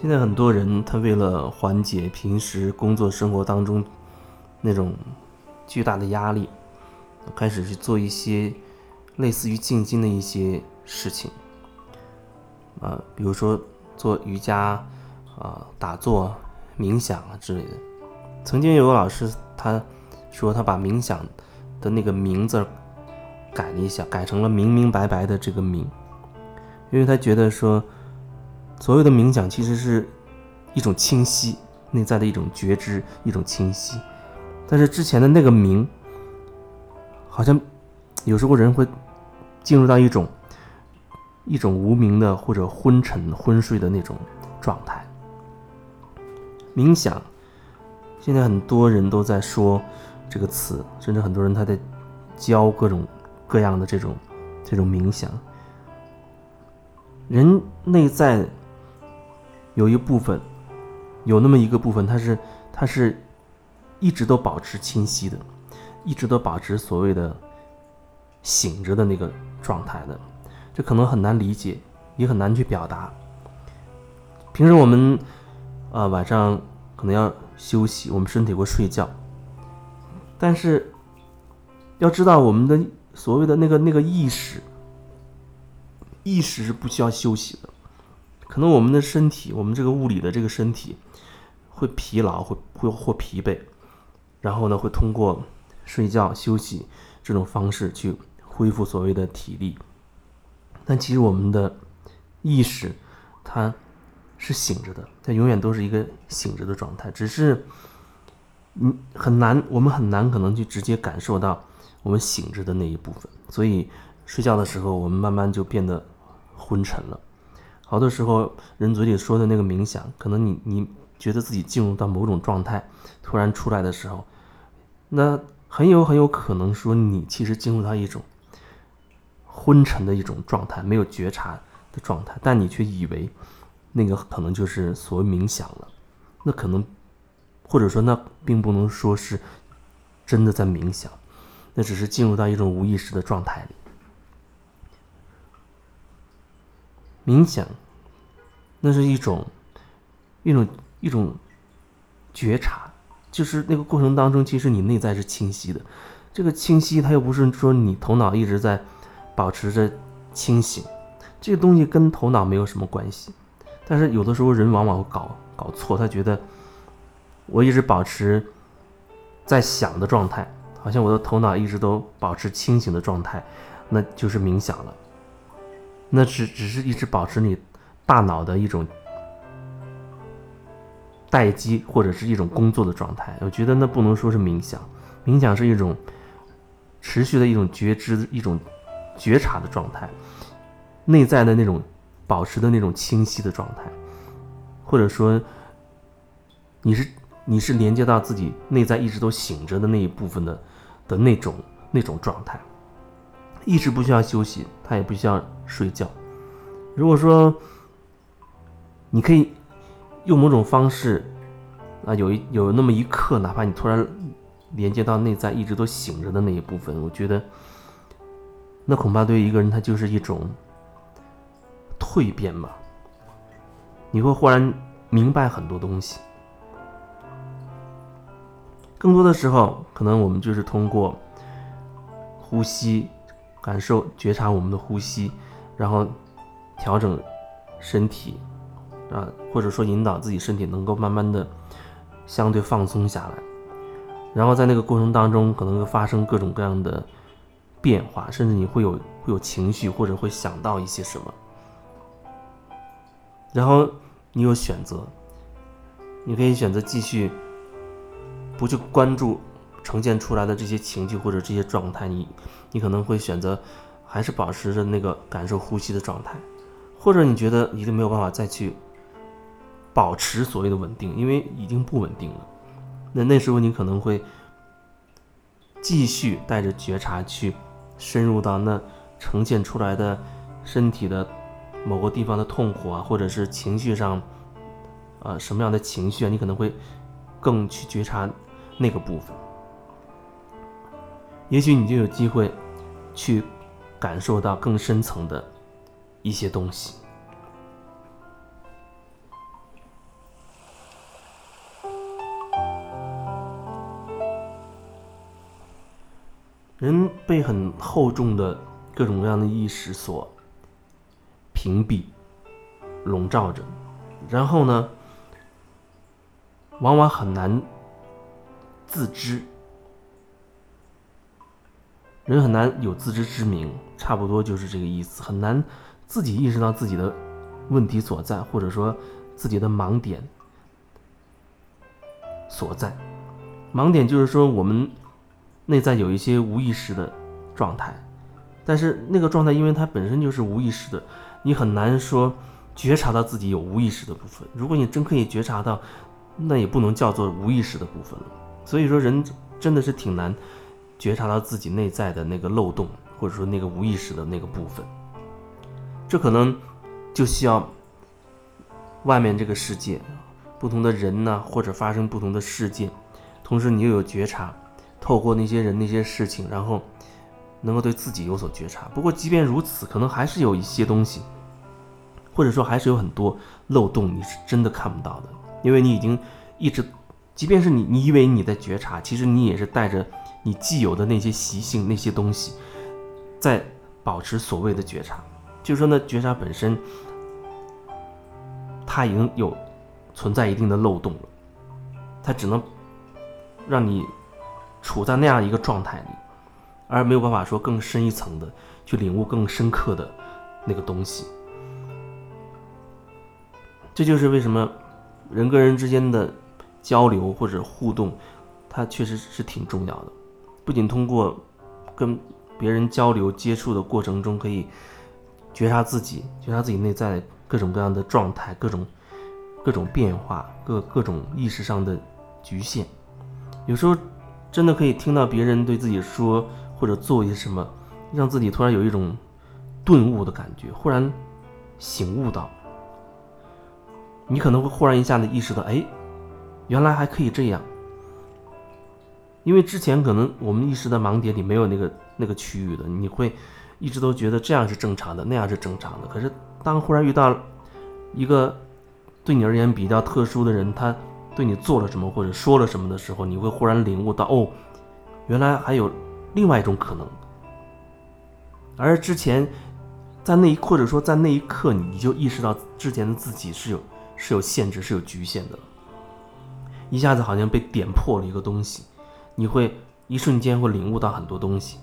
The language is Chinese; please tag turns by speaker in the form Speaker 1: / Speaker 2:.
Speaker 1: 现在很多人他为了缓解平时工作生活当中那种巨大的压力，开始去做一些类似于静心的一些事情，啊，比如说做瑜伽啊、打坐、冥想啊之类的。曾经有个老师他说他把冥想的那个名字改了一下，改成了明明白白的这个明，因为他觉得说。所谓的冥想其实是一种清晰内在的一种觉知，一种清晰。但是之前的那个冥，好像有时候人会进入到一种一种无名的或者昏沉、昏睡的那种状态。冥想，现在很多人都在说这个词，甚至很多人他在教各种各样的这种这种冥想。人内在。有一部分，有那么一个部分，它是，它是一直都保持清晰的，一直都保持所谓的醒着的那个状态的，这可能很难理解，也很难去表达。平时我们啊晚上可能要休息，我们身体会睡觉，但是要知道我们的所谓的那个那个意识，意识是不需要休息的。可能我们的身体，我们这个物理的这个身体，会疲劳，会会或疲惫，然后呢，会通过睡觉休息这种方式去恢复所谓的体力。但其实我们的意识，它是醒着的，它永远都是一个醒着的状态，只是嗯很难，我们很难可能去直接感受到我们醒着的那一部分。所以睡觉的时候，我们慢慢就变得昏沉了。好多时候，人嘴里说的那个冥想，可能你你觉得自己进入到某种状态，突然出来的时候，那很有很有可能说你其实进入到一种昏沉的一种状态，没有觉察的状态，但你却以为那个可能就是所谓冥想了。那可能或者说那并不能说是真的在冥想，那只是进入到一种无意识的状态里。冥想，那是一种，一种一种觉察，就是那个过程当中，其实你内在是清晰的。这个清晰，它又不是说你头脑一直在保持着清醒，这个东西跟头脑没有什么关系。但是有的时候人往往会搞搞错，他觉得我一直保持在想的状态，好像我的头脑一直都保持清醒的状态，那就是冥想了。那只只是一直保持你大脑的一种待机或者是一种工作的状态，我觉得那不能说是冥想，冥想是一种持续的一种觉知、一种觉察的状态，内在的那种保持的那种清晰的状态，或者说你是你是连接到自己内在一直都醒着的那一部分的的那种那种状态。意识不需要休息，他也不需要睡觉。如果说你可以用某种方式啊，有一有那么一刻，哪怕你突然连接到内在一直都醒着的那一部分，我觉得那恐怕对于一个人，他就是一种蜕变吧。你会忽然明白很多东西。更多的时候，可能我们就是通过呼吸。感受、觉察我们的呼吸，然后调整身体啊，或者说引导自己身体能够慢慢的相对放松下来，然后在那个过程当中，可能会发生各种各样的变化，甚至你会有会有情绪，或者会想到一些什么，然后你有选择，你可以选择继续不去关注。呈现出来的这些情绪或者这些状态，你你可能会选择还是保持着那个感受呼吸的状态，或者你觉得已经没有办法再去保持所谓的稳定，因为已经不稳定了。那那时候你可能会继续带着觉察去深入到那呈现出来的身体的某个地方的痛苦啊，或者是情绪上啊什么样的情绪啊，你可能会更去觉察那个部分。也许你就有机会去感受到更深层的一些东西。人被很厚重的各种各样的意识所屏蔽笼罩着然后呢往往很难自知人很难有自知之明，差不多就是这个意思，很难自己意识到自己的问题所在，或者说自己的盲点所在。盲点就是说我们。内在有一些无意识的状态，但是那个状态，因为它本身就是无意识的，你很难说觉察到自己有无意识的部分。如果你真可以觉察到，那也不能叫做无意识的部分了。所以说，人真的是挺难觉察到自己内在的那个漏洞，或者说那个无意识的那个部分。这可能就需要外面这个世界，不同的人呢，或者发生不同的事件，同时你又有觉察。透过那些人、那些事情，然后能够对自己有所觉察。不过，即便如此，可能还是有一些东西，或者说还是有很多漏洞，你是真的看不到的，因为你已经一直，即便是你，你以为你在觉察，其实你也是带着你既有的那些习性、那些东西，在保持所谓的觉察。就是说呢，觉察本身，它已经有存在一定的漏洞了，它只能让你。处在那样一个状态里，而没有办法说更深一层的去领悟更深刻的那个东西。这就是为什么人跟人之间的交流或者互动，它确实是挺重要的。不仅通过跟别人交流接触的过程中，可以觉察自己，觉察自己内在各种各样的状态、各种各种变化、各各种意识上的局限，有时候。真的可以听到别人对自己说或者做一些什么，让自己突然有一种顿悟的感觉，忽然醒悟到，你可能会忽然一下子意识到，哎，原来还可以这样。因为之前可能我们意识的盲点里没有那个那个区域的，你会一直都觉得这样是正常的，那样是正常的。可是当忽然遇到一个对你而言比较特殊的人，他。对你做了什么或者说了什么的时候，你会忽然领悟到，哦，原来还有另外一种可能。而之前，在那一或者说在那一刻，你就意识到之前的自己是有是有限制、是有局限的，一下子好像被点破了一个东西，你会一瞬间会领悟到很多东西。